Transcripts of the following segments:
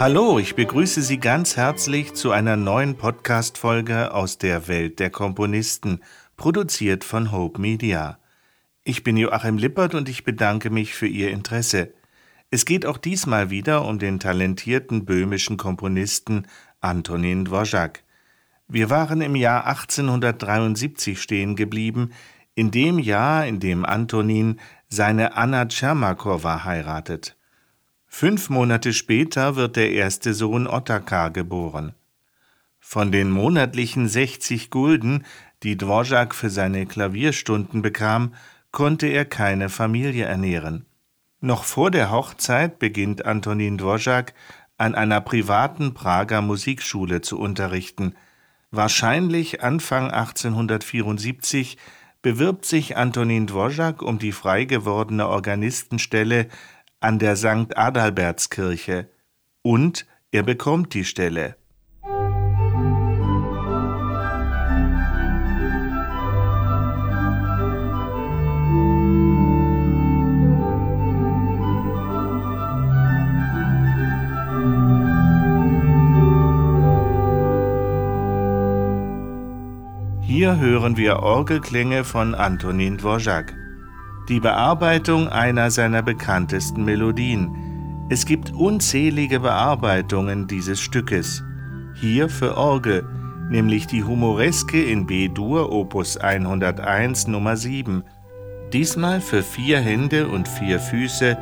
Hallo, ich begrüße Sie ganz herzlich zu einer neuen Podcast-Folge aus der Welt der Komponisten, produziert von Hope Media. Ich bin Joachim Lippert und ich bedanke mich für Ihr Interesse. Es geht auch diesmal wieder um den talentierten böhmischen Komponisten Antonin Dvorak. Wir waren im Jahr 1873 stehen geblieben, in dem Jahr, in dem Antonin seine Anna Tschermakowa heiratet. Fünf Monate später wird der erste Sohn Ottokar geboren. Von den monatlichen 60 Gulden, die Dvorak für seine Klavierstunden bekam, konnte er keine Familie ernähren. Noch vor der Hochzeit beginnt Antonin Dvorak an einer privaten Prager Musikschule zu unterrichten. Wahrscheinlich Anfang 1874 bewirbt sich Antonin Dvorak um die frei gewordene Organistenstelle an der St. Adalbertskirche und er bekommt die Stelle. Hier hören wir Orgelklänge von Antonin Dvorak die Bearbeitung einer seiner bekanntesten Melodien. Es gibt unzählige Bearbeitungen dieses Stückes. Hier für Orgel, nämlich die Humoreske in B-Dur Opus 101 Nummer 7. Diesmal für vier Hände und vier Füße,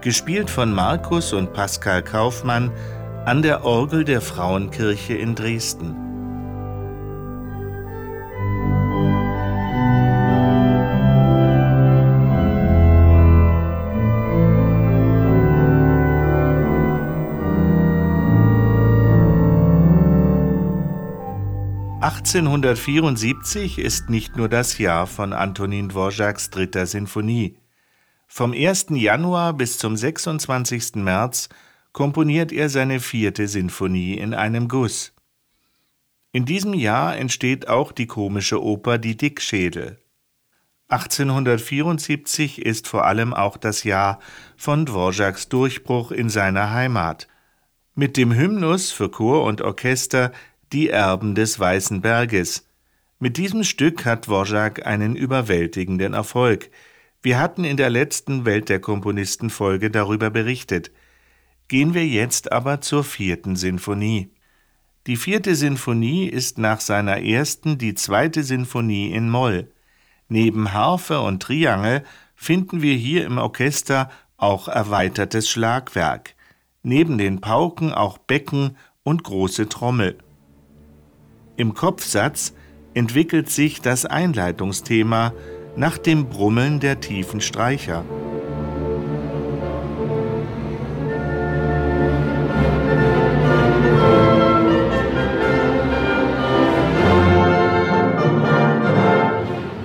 gespielt von Markus und Pascal Kaufmann an der Orgel der Frauenkirche in Dresden. 1874 ist nicht nur das Jahr von Antonin Dvoraks dritter Sinfonie. Vom 1. Januar bis zum 26. März komponiert er seine vierte Sinfonie in einem Guss. In diesem Jahr entsteht auch die komische Oper Die Dickschädel. 1874 ist vor allem auch das Jahr von Dvoraks Durchbruch in seiner Heimat. Mit dem Hymnus für Chor und Orchester die Erben des Weißen Berges. Mit diesem Stück hat Dvorak einen überwältigenden Erfolg. Wir hatten in der letzten Welt der Komponisten Folge darüber berichtet. Gehen wir jetzt aber zur vierten Sinfonie. Die vierte Sinfonie ist nach seiner ersten die zweite Sinfonie in Moll. Neben Harfe und Triangel finden wir hier im Orchester auch erweitertes Schlagwerk, neben den Pauken auch Becken und große Trommel. Im Kopfsatz entwickelt sich das Einleitungsthema nach dem Brummeln der tiefen Streicher.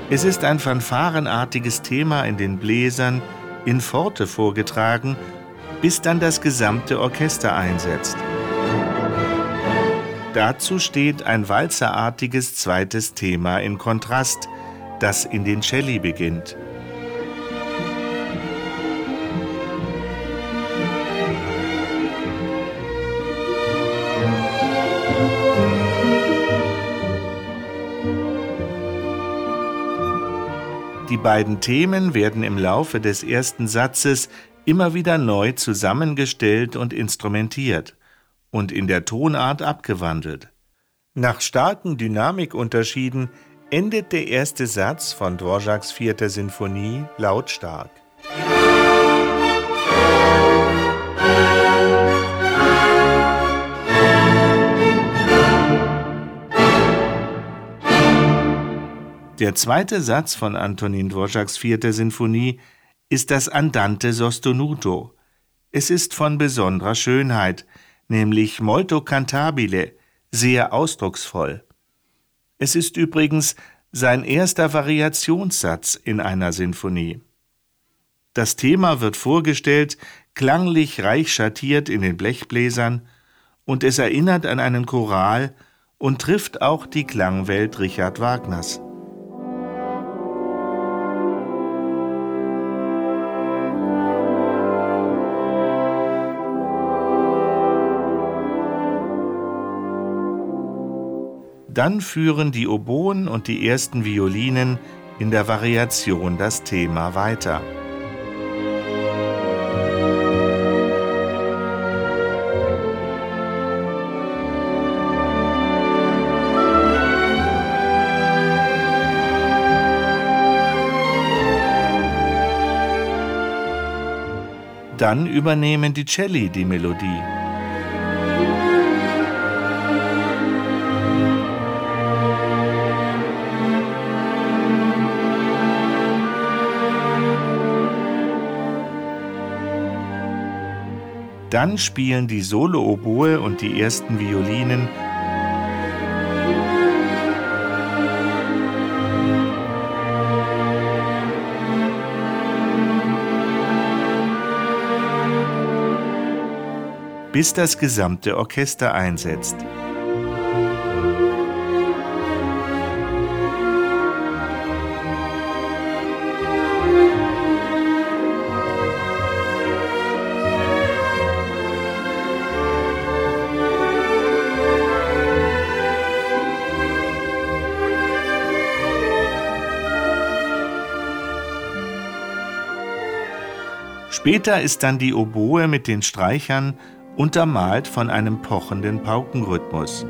Es ist ein fanfarenartiges Thema in den Bläsern, in Forte vorgetragen, bis dann das gesamte Orchester einsetzt. Dazu steht ein walzerartiges zweites Thema in Kontrast, das in den Celli beginnt. Die beiden Themen werden im Laufe des ersten Satzes immer wieder neu zusammengestellt und instrumentiert und in der Tonart abgewandelt. Nach starken Dynamikunterschieden endet der erste Satz von Dvoraks vierter Sinfonie lautstark. Der zweite Satz von Antonin Dvoraks vierter Sinfonie ist das Andante sostenuto. Es ist von besonderer Schönheit, nämlich molto cantabile, sehr ausdrucksvoll. Es ist übrigens sein erster Variationssatz in einer Sinfonie. Das Thema wird vorgestellt, klanglich reich schattiert in den Blechbläsern, und es erinnert an einen Choral und trifft auch die Klangwelt Richard Wagners. Dann führen die Oboen und die ersten Violinen in der Variation das Thema weiter. Dann übernehmen die Celli die Melodie. Dann spielen die Solo-Oboe und die ersten Violinen bis das gesamte Orchester einsetzt. Später ist dann die Oboe mit den Streichern untermalt von einem pochenden Paukenrhythmus.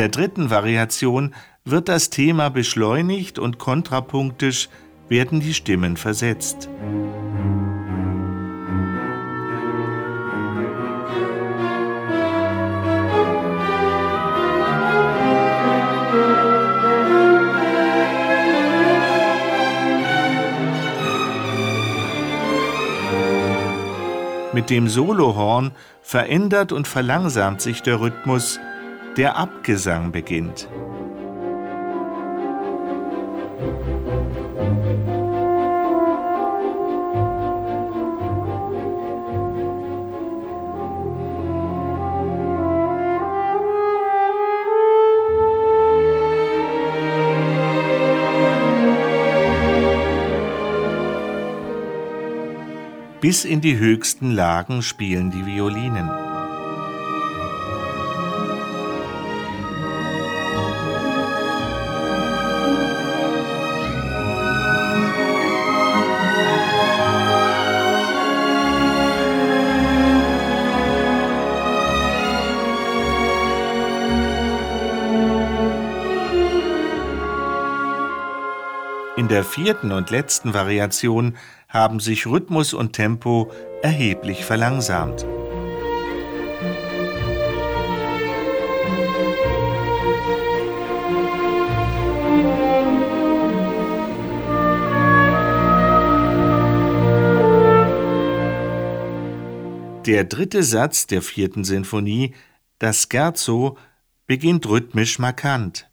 Der dritten Variation wird das Thema beschleunigt und kontrapunktisch werden die Stimmen versetzt. Mit dem Solohorn verändert und verlangsamt sich der Rhythmus, der Abgesang beginnt. Bis in die höchsten Lagen spielen die Violinen. Der vierten und letzten Variation haben sich Rhythmus und Tempo erheblich verlangsamt. Der dritte Satz der vierten Sinfonie, das Scherzo, beginnt rhythmisch markant.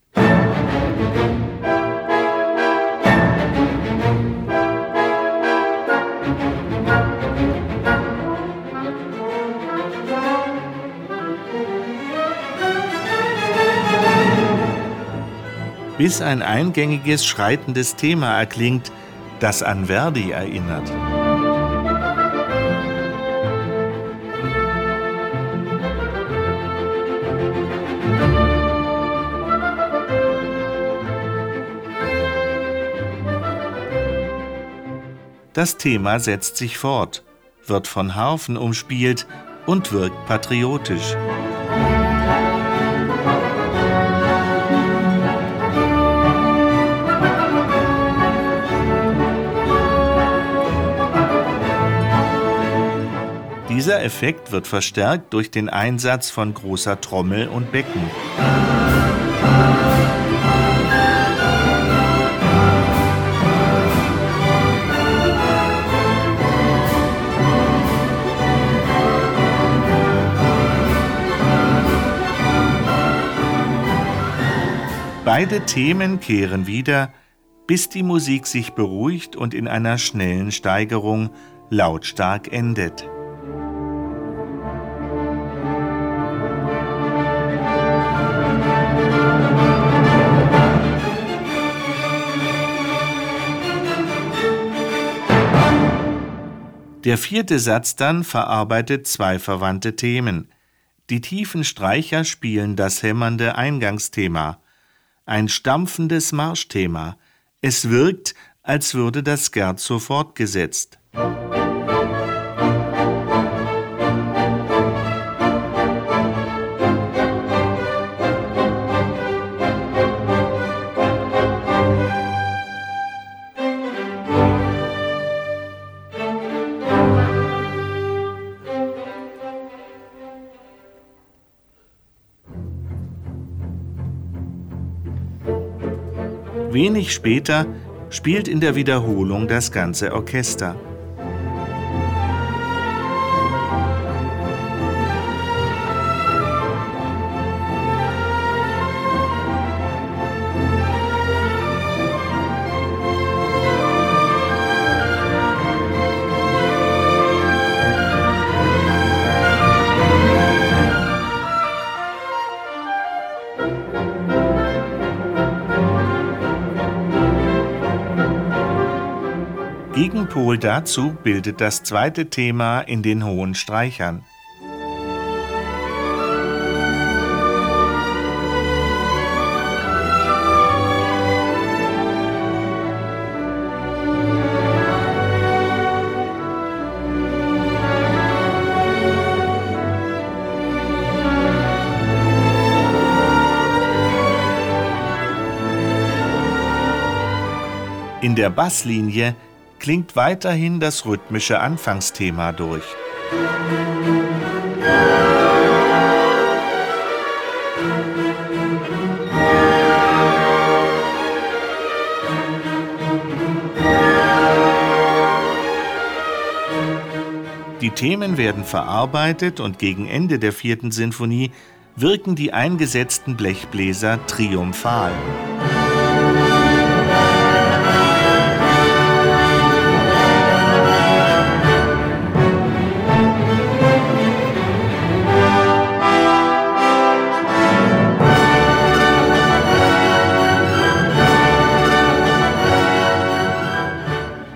Bis ein eingängiges, schreitendes Thema erklingt, das an Verdi erinnert. Das Thema setzt sich fort, wird von Harfen umspielt und wirkt patriotisch. Dieser Effekt wird verstärkt durch den Einsatz von großer Trommel und Becken. Beide Themen kehren wieder, bis die Musik sich beruhigt und in einer schnellen Steigerung lautstark endet. Der vierte Satz dann verarbeitet zwei verwandte Themen. Die tiefen Streicher spielen das hämmernde Eingangsthema, ein stampfendes Marschthema. Es wirkt, als würde das Scherzo fortgesetzt. Wenig später spielt in der Wiederholung das ganze Orchester. Gegenpol dazu bildet das zweite Thema in den hohen Streichern. In der Basslinie klingt weiterhin das rhythmische Anfangsthema durch. Die Themen werden verarbeitet und gegen Ende der vierten Sinfonie wirken die eingesetzten Blechbläser triumphal.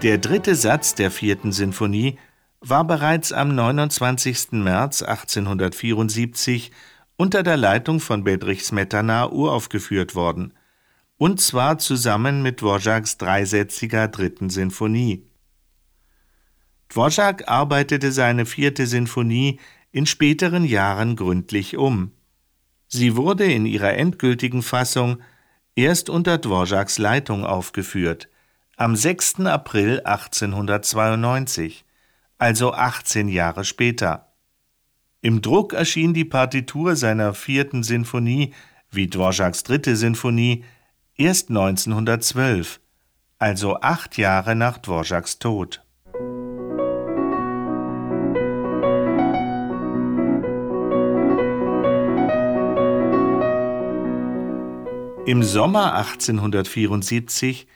Der dritte Satz der vierten Sinfonie war bereits am 29. März 1874 unter der Leitung von Bedrich Smetana uraufgeführt worden, und zwar zusammen mit Dvořáks dreisätziger dritten Sinfonie. Dvořák arbeitete seine vierte Sinfonie in späteren Jahren gründlich um. Sie wurde in ihrer endgültigen Fassung erst unter Dvořáks Leitung aufgeführt am 6. April 1892, also 18 Jahre später. Im Druck erschien die Partitur seiner vierten Sinfonie wie Dvořáks dritte Sinfonie erst 1912, also acht Jahre nach Dvořáks Tod. Im Sommer 1874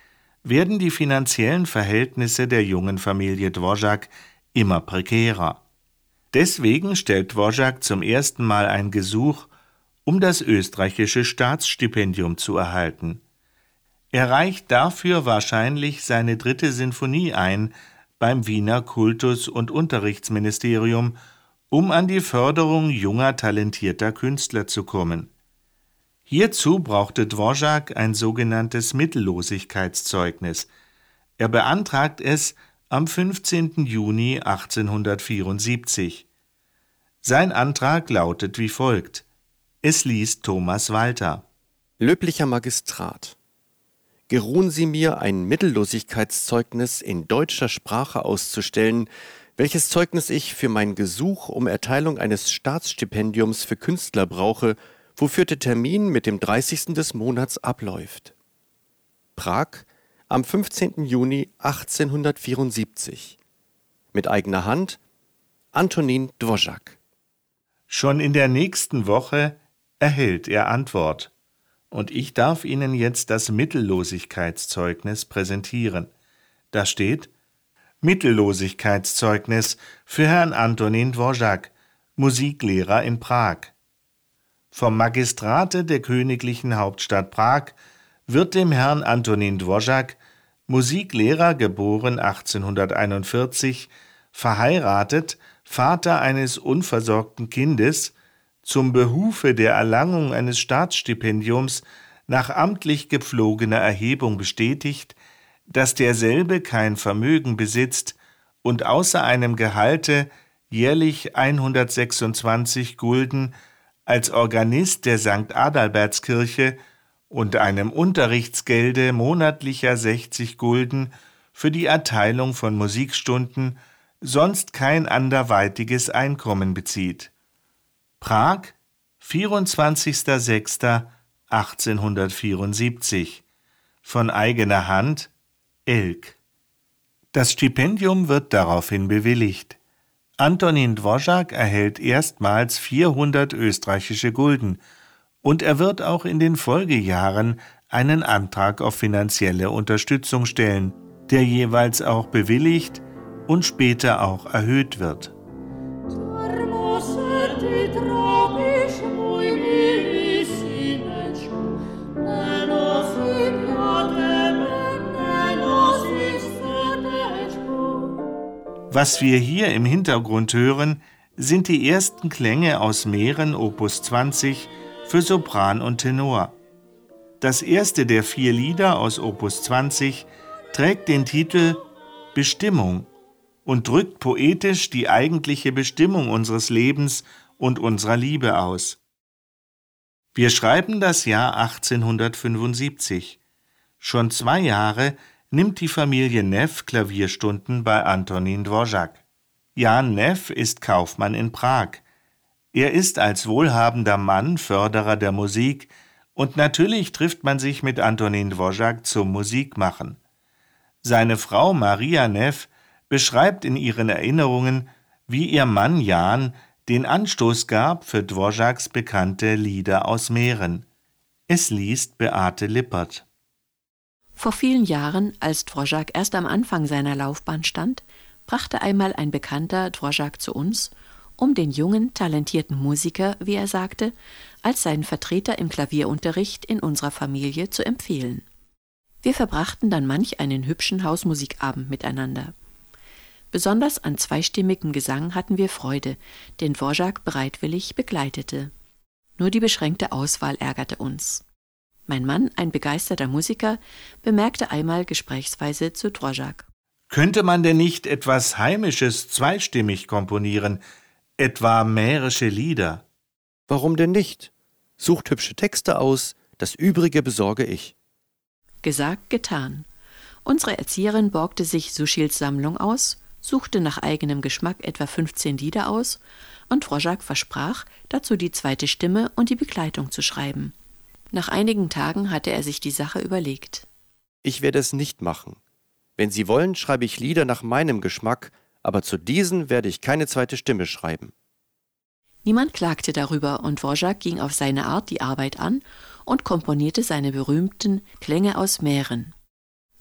werden die finanziellen Verhältnisse der jungen Familie Dvořák immer prekärer. Deswegen stellt Dvořák zum ersten Mal ein Gesuch, um das österreichische Staatsstipendium zu erhalten. Er reicht dafür wahrscheinlich seine dritte Sinfonie ein beim Wiener Kultus- und Unterrichtsministerium, um an die Förderung junger talentierter Künstler zu kommen. Hierzu brauchte Dvořák ein sogenanntes Mittellosigkeitszeugnis. Er beantragt es am 15. Juni 1874. Sein Antrag lautet wie folgt. Es liest Thomas Walter. Löblicher Magistrat. Geruhen Sie mir, ein Mittellosigkeitszeugnis in deutscher Sprache auszustellen, welches Zeugnis ich für mein Gesuch um Erteilung eines Staatsstipendiums für Künstler brauche, wofür der Termin mit dem 30. des Monats abläuft. Prag am 15. Juni 1874. Mit eigener Hand Antonin Dvořák. Schon in der nächsten Woche erhält er Antwort. Und ich darf Ihnen jetzt das Mittellosigkeitszeugnis präsentieren. Da steht Mittellosigkeitszeugnis für Herrn Antonin Dvořák, Musiklehrer in Prag. Vom Magistrate der königlichen Hauptstadt Prag wird dem Herrn Antonin Dvořák, Musiklehrer geboren 1841, verheiratet, Vater eines unversorgten Kindes, zum Behufe der Erlangung eines Staatsstipendiums nach amtlich gepflogener Erhebung bestätigt, dass derselbe kein Vermögen besitzt und außer einem Gehalte jährlich 126 Gulden als Organist der St. Adalbertskirche und einem Unterrichtsgelde monatlicher 60 Gulden für die Erteilung von Musikstunden sonst kein anderweitiges Einkommen bezieht. Prag, 24.06.1874 von eigener Hand Elk. Das Stipendium wird daraufhin bewilligt. Antonin Dvořák erhält erstmals 400 österreichische Gulden und er wird auch in den Folgejahren einen Antrag auf finanzielle Unterstützung stellen, der jeweils auch bewilligt und später auch erhöht wird. Was wir hier im Hintergrund hören, sind die ersten Klänge aus Meeren Opus 20 für Sopran und Tenor. Das erste der vier Lieder aus Opus 20 trägt den Titel Bestimmung und drückt poetisch die eigentliche Bestimmung unseres Lebens und unserer Liebe aus. Wir schreiben das Jahr 1875. Schon zwei Jahre nimmt die Familie Neff Klavierstunden bei Antonin Dvořák. Jan Neff ist Kaufmann in Prag. Er ist als wohlhabender Mann Förderer der Musik und natürlich trifft man sich mit Antonin Dvořák zum Musikmachen. Seine Frau Maria Neff beschreibt in ihren Erinnerungen, wie ihr Mann Jan den Anstoß gab für Dvořáks bekannte Lieder aus Meeren. Es liest Beate Lippert. Vor vielen Jahren, als Dvořák erst am Anfang seiner Laufbahn stand, brachte einmal ein Bekannter Dvořák zu uns, um den jungen, talentierten Musiker, wie er sagte, als seinen Vertreter im Klavierunterricht in unserer Familie zu empfehlen. Wir verbrachten dann manch einen hübschen Hausmusikabend miteinander. Besonders an zweistimmigem Gesang hatten wir Freude, den Dvořák bereitwillig begleitete. Nur die beschränkte Auswahl ärgerte uns. Mein Mann, ein begeisterter Musiker, bemerkte einmal gesprächsweise zu Dvořák. Könnte man denn nicht etwas Heimisches zweistimmig komponieren, etwa mährische Lieder? Warum denn nicht? Sucht hübsche Texte aus, das Übrige besorge ich. Gesagt, getan. Unsere Erzieherin borgte sich Suschils Sammlung aus, suchte nach eigenem Geschmack etwa 15 Lieder aus und Dvořák versprach, dazu die zweite Stimme und die Begleitung zu schreiben. Nach einigen Tagen hatte er sich die Sache überlegt. Ich werde es nicht machen. Wenn Sie wollen, schreibe ich Lieder nach meinem Geschmack, aber zu diesen werde ich keine zweite Stimme schreiben. Niemand klagte darüber und Dvořák ging auf seine Art die Arbeit an und komponierte seine berühmten Klänge aus Meeren.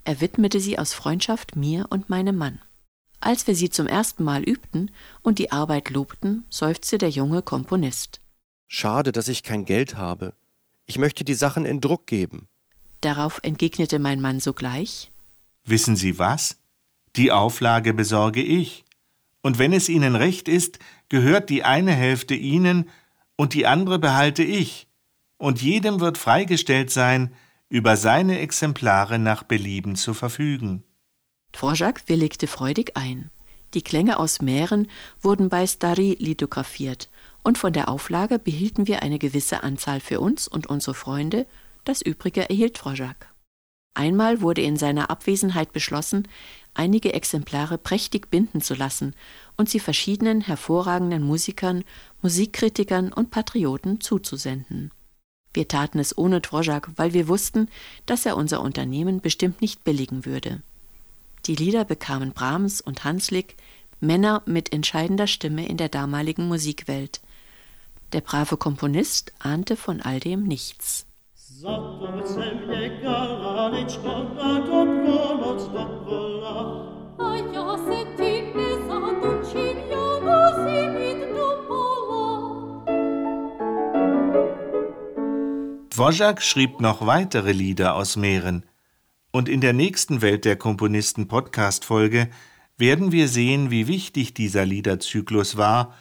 Er widmete sie aus Freundschaft mir und meinem Mann. Als wir sie zum ersten Mal übten und die Arbeit lobten, seufzte der junge Komponist. Schade, dass ich kein Geld habe. Ich möchte die Sachen in Druck geben. Darauf entgegnete mein Mann sogleich Wissen Sie was? Die Auflage besorge ich. Und wenn es Ihnen recht ist, gehört die eine Hälfte Ihnen und die andere behalte ich, und jedem wird freigestellt sein, über seine Exemplare nach Belieben zu verfügen. Dvořák willigte freudig ein. Die Klänge aus Mähren wurden bei Stari lithografiert und von der Auflage behielten wir eine gewisse Anzahl für uns und unsere Freunde, das übrige erhielt Dvořák. Einmal wurde in seiner Abwesenheit beschlossen, einige Exemplare prächtig binden zu lassen und sie verschiedenen hervorragenden Musikern, Musikkritikern und Patrioten zuzusenden. Wir taten es ohne Dvořák, weil wir wussten, dass er unser Unternehmen bestimmt nicht billigen würde. Die Lieder bekamen Brahms und Hanslick, Männer mit entscheidender Stimme in der damaligen Musikwelt. Der brave Komponist ahnte von all dem nichts. Dvořák schrieb noch weitere Lieder aus Mähren, und in der nächsten Welt der Komponisten Podcast-Folge werden wir sehen, wie wichtig dieser Liederzyklus war,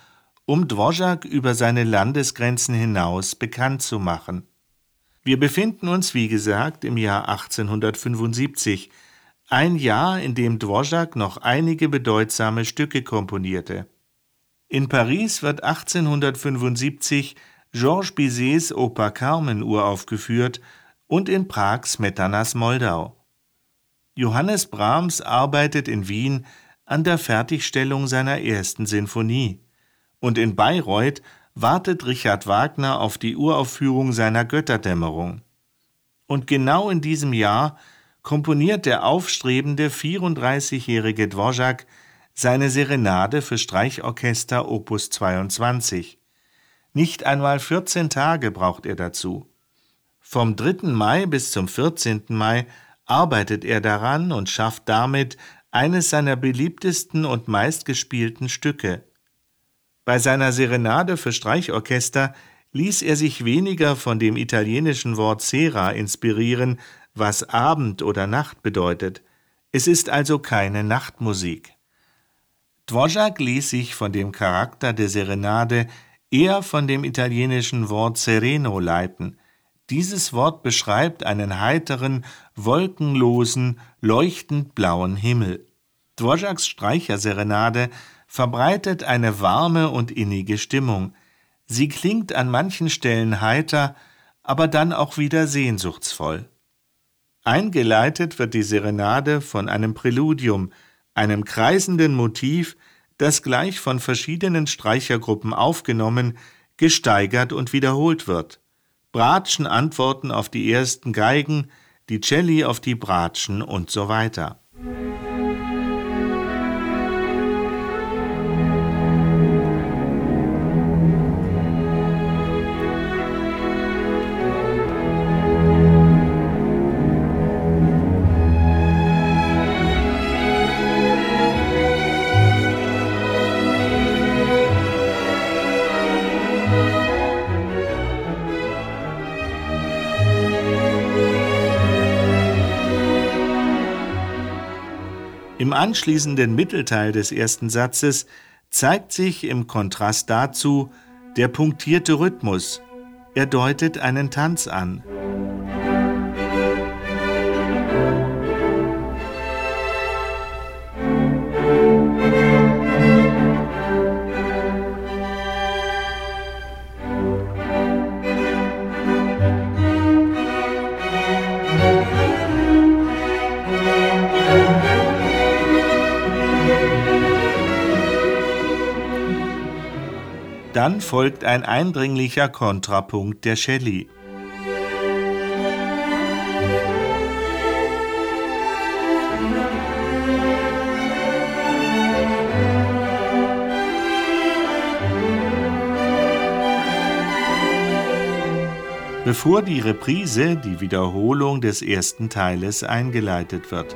um Dvorak über seine Landesgrenzen hinaus bekannt zu machen. Wir befinden uns, wie gesagt, im Jahr 1875, ein Jahr, in dem Dvorak noch einige bedeutsame Stücke komponierte. In Paris wird 1875 Georges Bizets Oper Carmen uraufgeführt und in Prag Smetanas Moldau. Johannes Brahms arbeitet in Wien an der Fertigstellung seiner ersten Sinfonie und in Bayreuth wartet Richard Wagner auf die Uraufführung seiner Götterdämmerung. Und genau in diesem Jahr komponiert der aufstrebende 34-jährige Dvorak seine Serenade für Streichorchester Opus 22. Nicht einmal 14 Tage braucht er dazu. Vom 3. Mai bis zum 14. Mai arbeitet er daran und schafft damit eines seiner beliebtesten und meistgespielten Stücke. Bei seiner Serenade für Streichorchester ließ er sich weniger von dem italienischen Wort Sera inspirieren, was Abend oder Nacht bedeutet. Es ist also keine Nachtmusik. Dvorak ließ sich von dem Charakter der Serenade eher von dem italienischen Wort sereno leiten. Dieses Wort beschreibt einen heiteren, wolkenlosen, leuchtend blauen Himmel. Dvoraks Streicherserenade verbreitet eine warme und innige Stimmung. Sie klingt an manchen Stellen heiter, aber dann auch wieder sehnsuchtsvoll. Eingeleitet wird die Serenade von einem Präludium, einem kreisenden Motiv, das gleich von verschiedenen Streichergruppen aufgenommen, gesteigert und wiederholt wird. Bratschen antworten auf die ersten Geigen, die Celli auf die Bratschen und so weiter. Im anschließenden Mittelteil des ersten Satzes zeigt sich im Kontrast dazu der punktierte Rhythmus. Er deutet einen Tanz an. Dann folgt ein eindringlicher Kontrapunkt der Shelley. bevor die Reprise, die Wiederholung des ersten Teiles eingeleitet wird.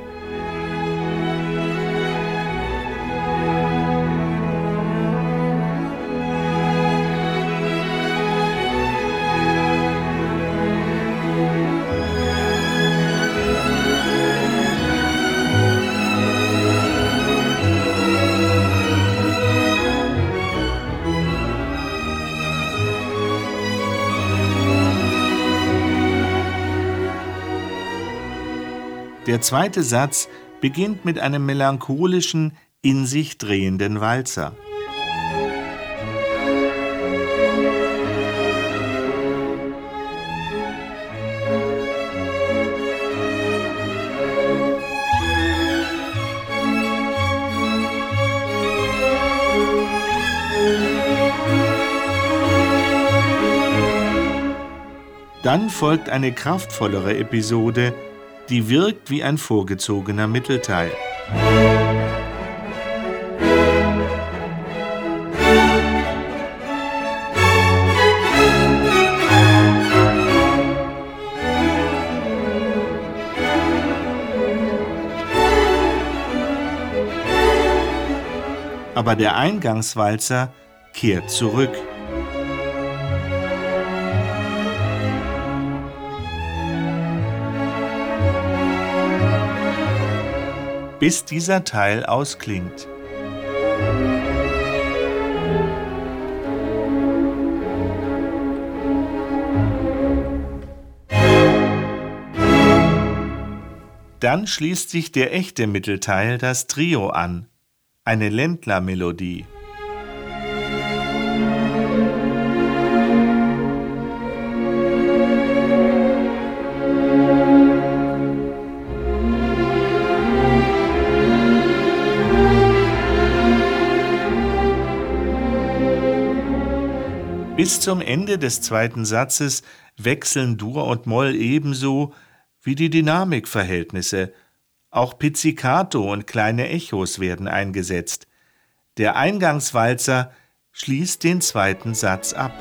Der zweite Satz beginnt mit einem melancholischen, in sich drehenden Walzer. Dann folgt eine kraftvollere Episode, die wirkt wie ein vorgezogener Mittelteil. Aber der Eingangswalzer kehrt zurück. Bis dieser Teil ausklingt. Dann schließt sich der echte Mittelteil, das Trio, an, eine Ländlermelodie. Bis zum Ende des zweiten Satzes wechseln Dur und Moll ebenso wie die Dynamikverhältnisse. Auch Pizzicato und kleine Echos werden eingesetzt. Der Eingangswalzer schließt den zweiten Satz ab.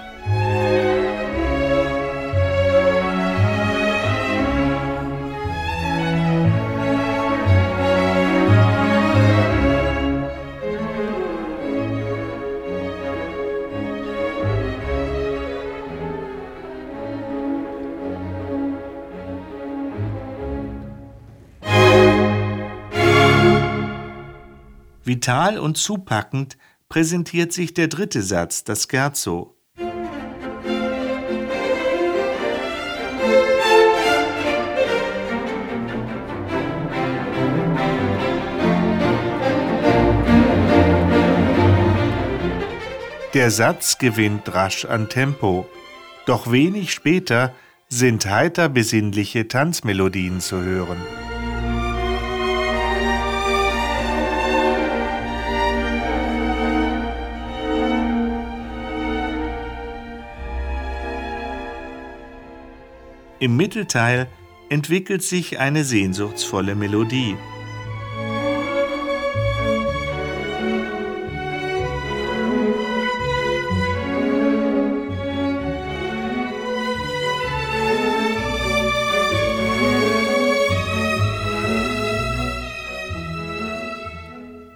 Vital und zupackend präsentiert sich der dritte Satz, das Scherzo. Der Satz gewinnt rasch an Tempo, doch wenig später sind heiter besinnliche Tanzmelodien zu hören. Im Mittelteil entwickelt sich eine sehnsuchtsvolle Melodie.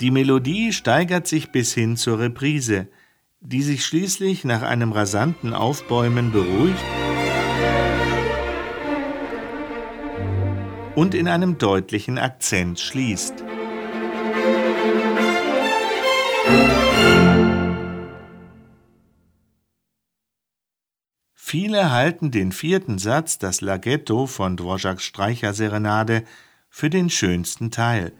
Die Melodie steigert sich bis hin zur Reprise, die sich schließlich nach einem rasanten Aufbäumen beruhigt und in einem deutlichen Akzent schließt. Viele halten den vierten Satz, das Laghetto von Dvořáks Streicherserenade, für den schönsten Teil.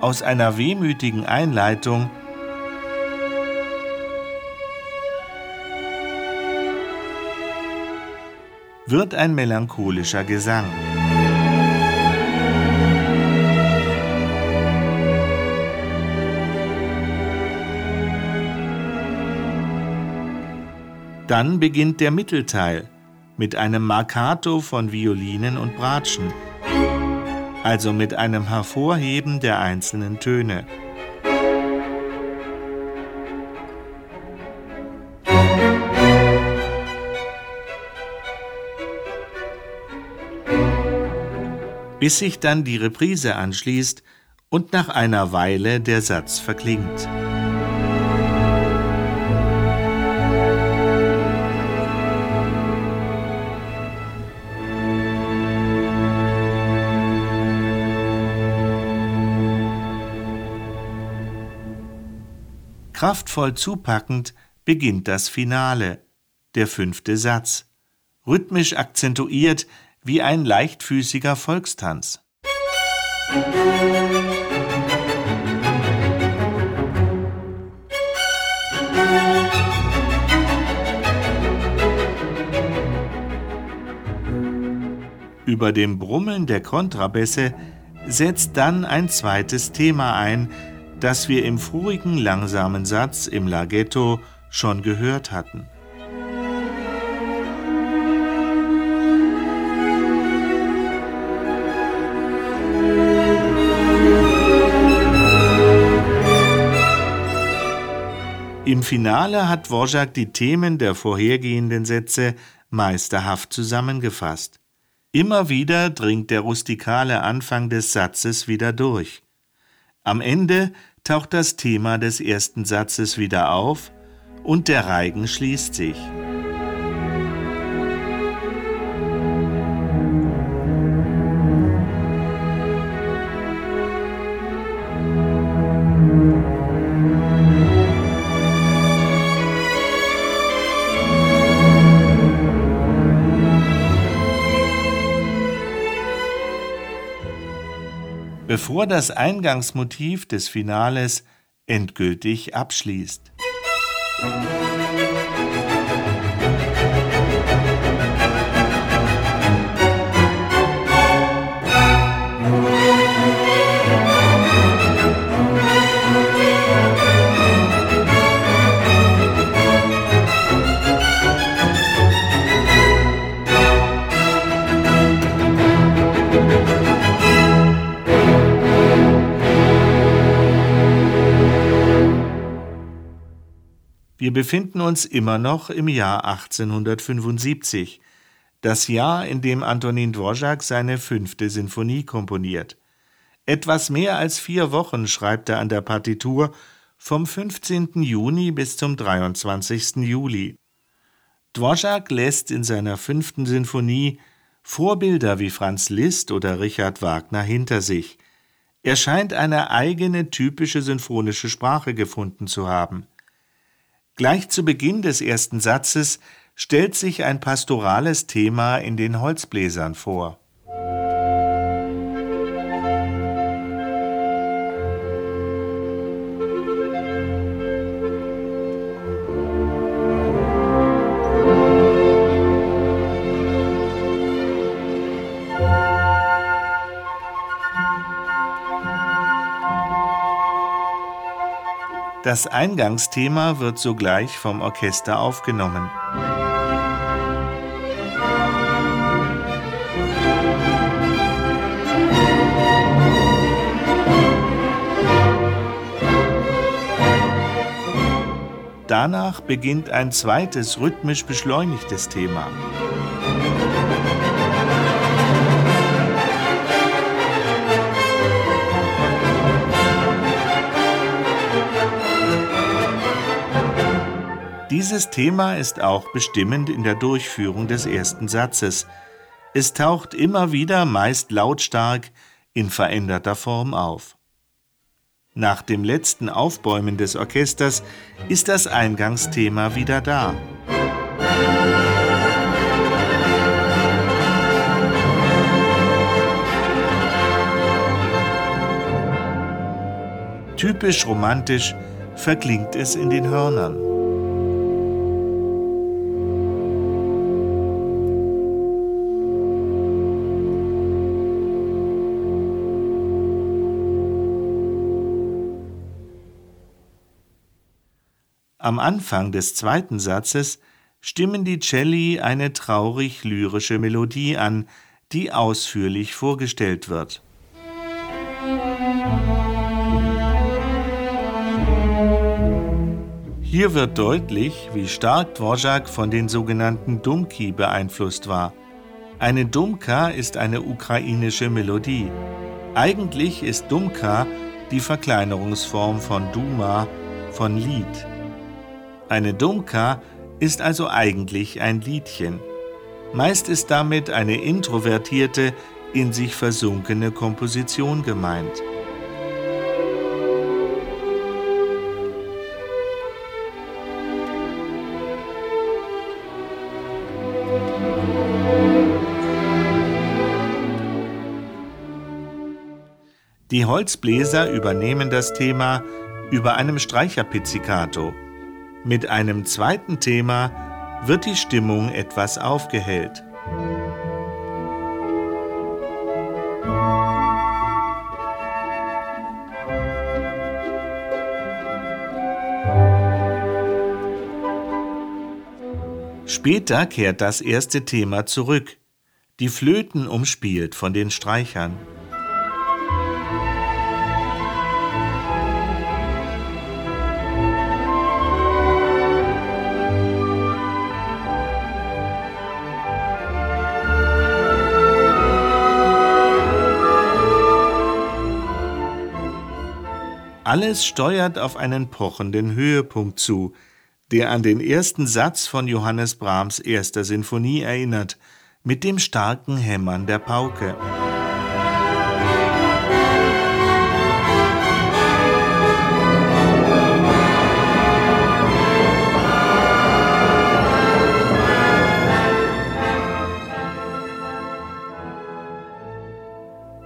Aus einer wehmütigen Einleitung wird ein melancholischer Gesang. Dann beginnt der Mittelteil mit einem Marcato von Violinen und Bratschen, also mit einem Hervorheben der einzelnen Töne. bis sich dann die Reprise anschließt und nach einer Weile der Satz verklingt. Kraftvoll zupackend beginnt das Finale, der fünfte Satz, rhythmisch akzentuiert wie ein leichtfüßiger Volkstanz. Über dem Brummeln der Kontrabässe setzt dann ein zweites Thema ein, das wir im vorigen langsamen Satz im Laghetto schon gehört hatten. Im Finale hat Dvorak die Themen der vorhergehenden Sätze meisterhaft zusammengefasst. Immer wieder dringt der rustikale Anfang des Satzes wieder durch. Am Ende taucht das Thema des ersten Satzes wieder auf und der Reigen schließt sich. Bevor das Eingangsmotiv des Finales endgültig abschließt. Wir befinden uns immer noch im Jahr 1875, das Jahr, in dem Antonin Dvorak seine fünfte Sinfonie komponiert. Etwas mehr als vier Wochen schreibt er an der Partitur, vom 15. Juni bis zum 23. Juli. Dvorak lässt in seiner fünften Sinfonie Vorbilder wie Franz Liszt oder Richard Wagner hinter sich. Er scheint eine eigene typische sinfonische Sprache gefunden zu haben. Gleich zu Beginn des ersten Satzes stellt sich ein pastorales Thema in den Holzbläsern vor. Das Eingangsthema wird sogleich vom Orchester aufgenommen. Danach beginnt ein zweites rhythmisch beschleunigtes Thema. Dieses Thema ist auch bestimmend in der Durchführung des ersten Satzes. Es taucht immer wieder, meist lautstark, in veränderter Form auf. Nach dem letzten Aufbäumen des Orchesters ist das Eingangsthema wieder da. Typisch romantisch verklingt es in den Hörnern. Am Anfang des zweiten Satzes stimmen die Celli eine traurig lyrische Melodie an, die ausführlich vorgestellt wird. Hier wird deutlich, wie stark Dvorak von den sogenannten Dumki beeinflusst war. Eine Dumka ist eine ukrainische Melodie. Eigentlich ist Dumka die Verkleinerungsform von Duma, von Lied. Eine Dumka ist also eigentlich ein Liedchen. Meist ist damit eine introvertierte, in sich versunkene Komposition gemeint. Die Holzbläser übernehmen das Thema über einem Streicherpizzicato. Mit einem zweiten Thema wird die Stimmung etwas aufgehellt. Später kehrt das erste Thema zurück, die Flöten umspielt von den Streichern. Alles steuert auf einen pochenden Höhepunkt zu, der an den ersten Satz von Johannes Brahms erster Sinfonie erinnert, mit dem starken Hämmern der Pauke.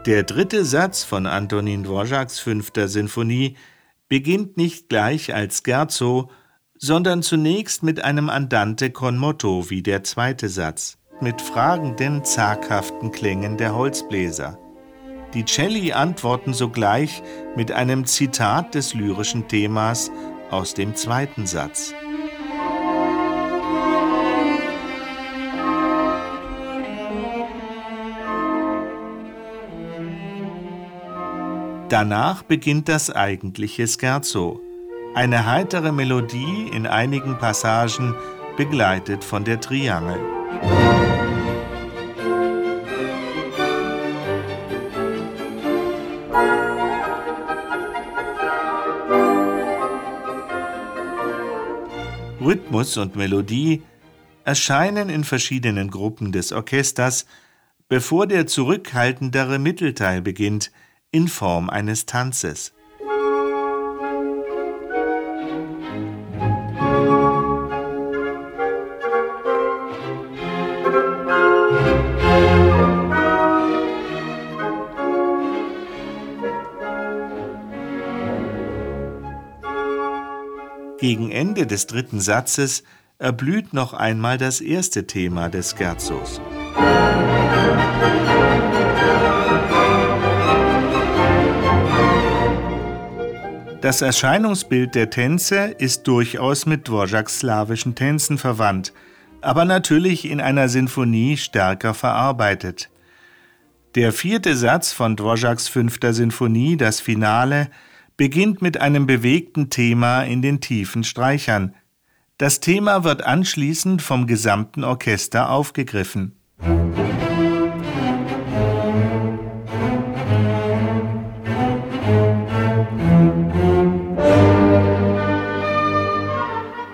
Der dritte Satz von Antonin Dvořáks fünfter Sinfonie beginnt nicht gleich als Scherzo, sondern zunächst mit einem Andante con moto wie der zweite Satz, mit fragenden, zaghaften Klängen der Holzbläser. Die Celli antworten sogleich mit einem Zitat des lyrischen Themas aus dem zweiten Satz. Danach beginnt das eigentliche Scherzo, eine heitere Melodie in einigen Passagen begleitet von der Triangel. Rhythmus und Melodie erscheinen in verschiedenen Gruppen des Orchesters, bevor der zurückhaltendere Mittelteil beginnt, in Form eines Tanzes. Gegen Ende des dritten Satzes erblüht noch einmal das erste Thema des Scherzos. Das Erscheinungsbild der Tänze ist durchaus mit Dvořáks slawischen Tänzen verwandt, aber natürlich in einer Sinfonie stärker verarbeitet. Der vierte Satz von Dvořáks fünfter Sinfonie, das Finale, beginnt mit einem bewegten Thema in den tiefen Streichern. Das Thema wird anschließend vom gesamten Orchester aufgegriffen.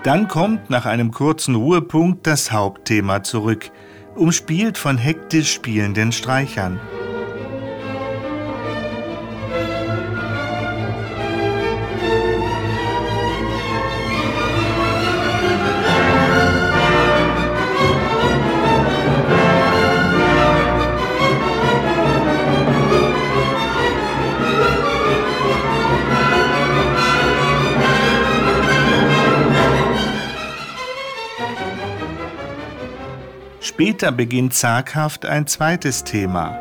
Dann kommt nach einem kurzen Ruhepunkt das Hauptthema zurück, umspielt von hektisch spielenden Streichern. Später beginnt zaghaft ein zweites Thema.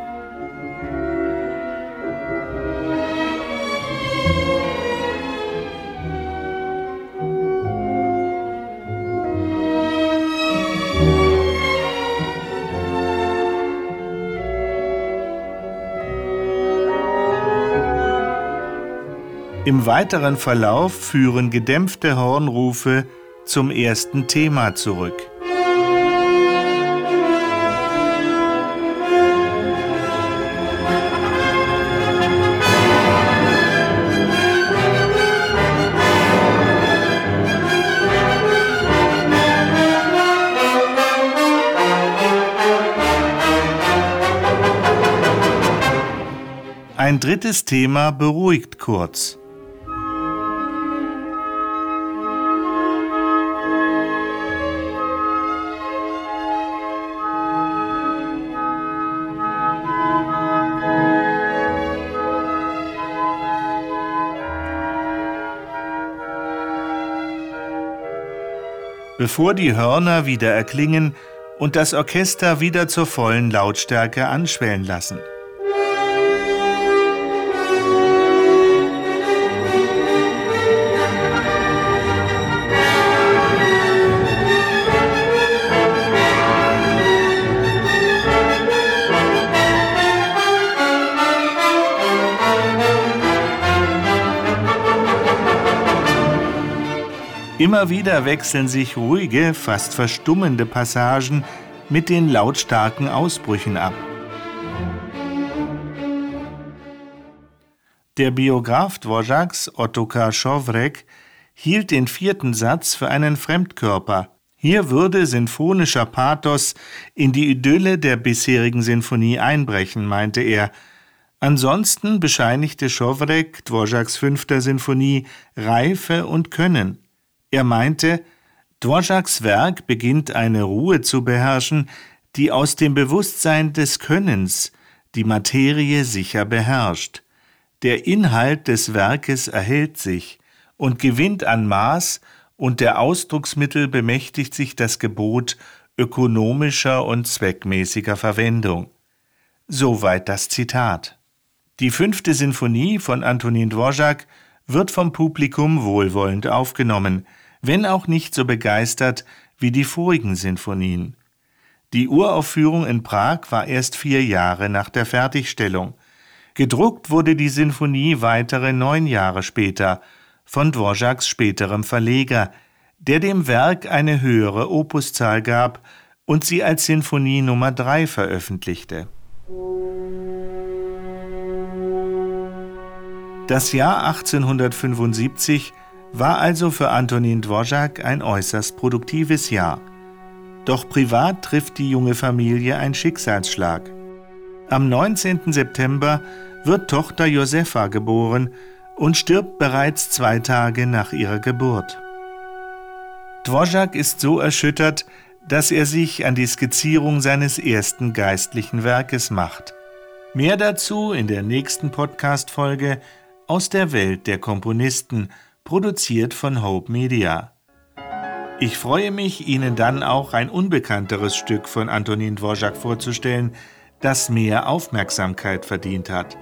Im weiteren Verlauf führen gedämpfte Hornrufe zum ersten Thema zurück. Ein drittes Thema beruhigt kurz. Bevor die Hörner wieder erklingen und das Orchester wieder zur vollen Lautstärke anschwellen lassen. Immer wieder wechseln sich ruhige, fast verstummende Passagen mit den lautstarken Ausbrüchen ab. Der Biograf Dvořáks Ottokar Schowrek hielt den vierten Satz für einen Fremdkörper. Hier würde sinfonischer Pathos in die Idylle der bisherigen Sinfonie einbrechen, meinte er. Ansonsten bescheinigte Schowrek Dvořáks fünfter Sinfonie Reife und Können. Er meinte, Dvořáks Werk beginnt eine Ruhe zu beherrschen, die aus dem Bewusstsein des Könnens, die Materie sicher beherrscht. Der Inhalt des Werkes erhält sich und gewinnt an Maß, und der Ausdrucksmittel bemächtigt sich das Gebot ökonomischer und zweckmäßiger Verwendung. Soweit das Zitat. Die fünfte Sinfonie von Antonin Dvorak wird vom Publikum wohlwollend aufgenommen, wenn auch nicht so begeistert wie die vorigen Sinfonien. Die Uraufführung in Prag war erst vier Jahre nach der Fertigstellung. Gedruckt wurde die Sinfonie weitere neun Jahre später von Dvoraks späterem Verleger, der dem Werk eine höhere Opuszahl gab und sie als Sinfonie Nummer 3 veröffentlichte. Das Jahr 1875 war also für Antonin Dvorak ein äußerst produktives Jahr. Doch privat trifft die junge Familie ein Schicksalsschlag. Am 19. September wird Tochter Josefa geboren und stirbt bereits zwei Tage nach ihrer Geburt. Dvorak ist so erschüttert, dass er sich an die Skizzierung seines ersten geistlichen Werkes macht. Mehr dazu in der nächsten Podcast-Folge aus der Welt der Komponisten, produziert von Hope Media. Ich freue mich, Ihnen dann auch ein unbekannteres Stück von Antonin Dvorak vorzustellen, das mehr Aufmerksamkeit verdient hat.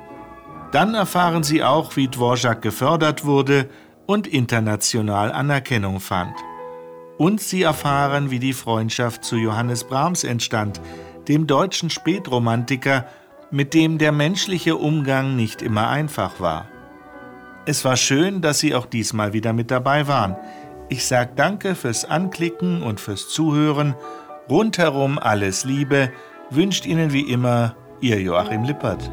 Dann erfahren Sie auch, wie Dvorak gefördert wurde und international Anerkennung fand. Und Sie erfahren, wie die Freundschaft zu Johannes Brahms entstand, dem deutschen Spätromantiker, mit dem der menschliche Umgang nicht immer einfach war. Es war schön, dass Sie auch diesmal wieder mit dabei waren. Ich sage danke fürs Anklicken und fürs Zuhören. Rundherum alles Liebe wünscht Ihnen wie immer Ihr Joachim Lippert.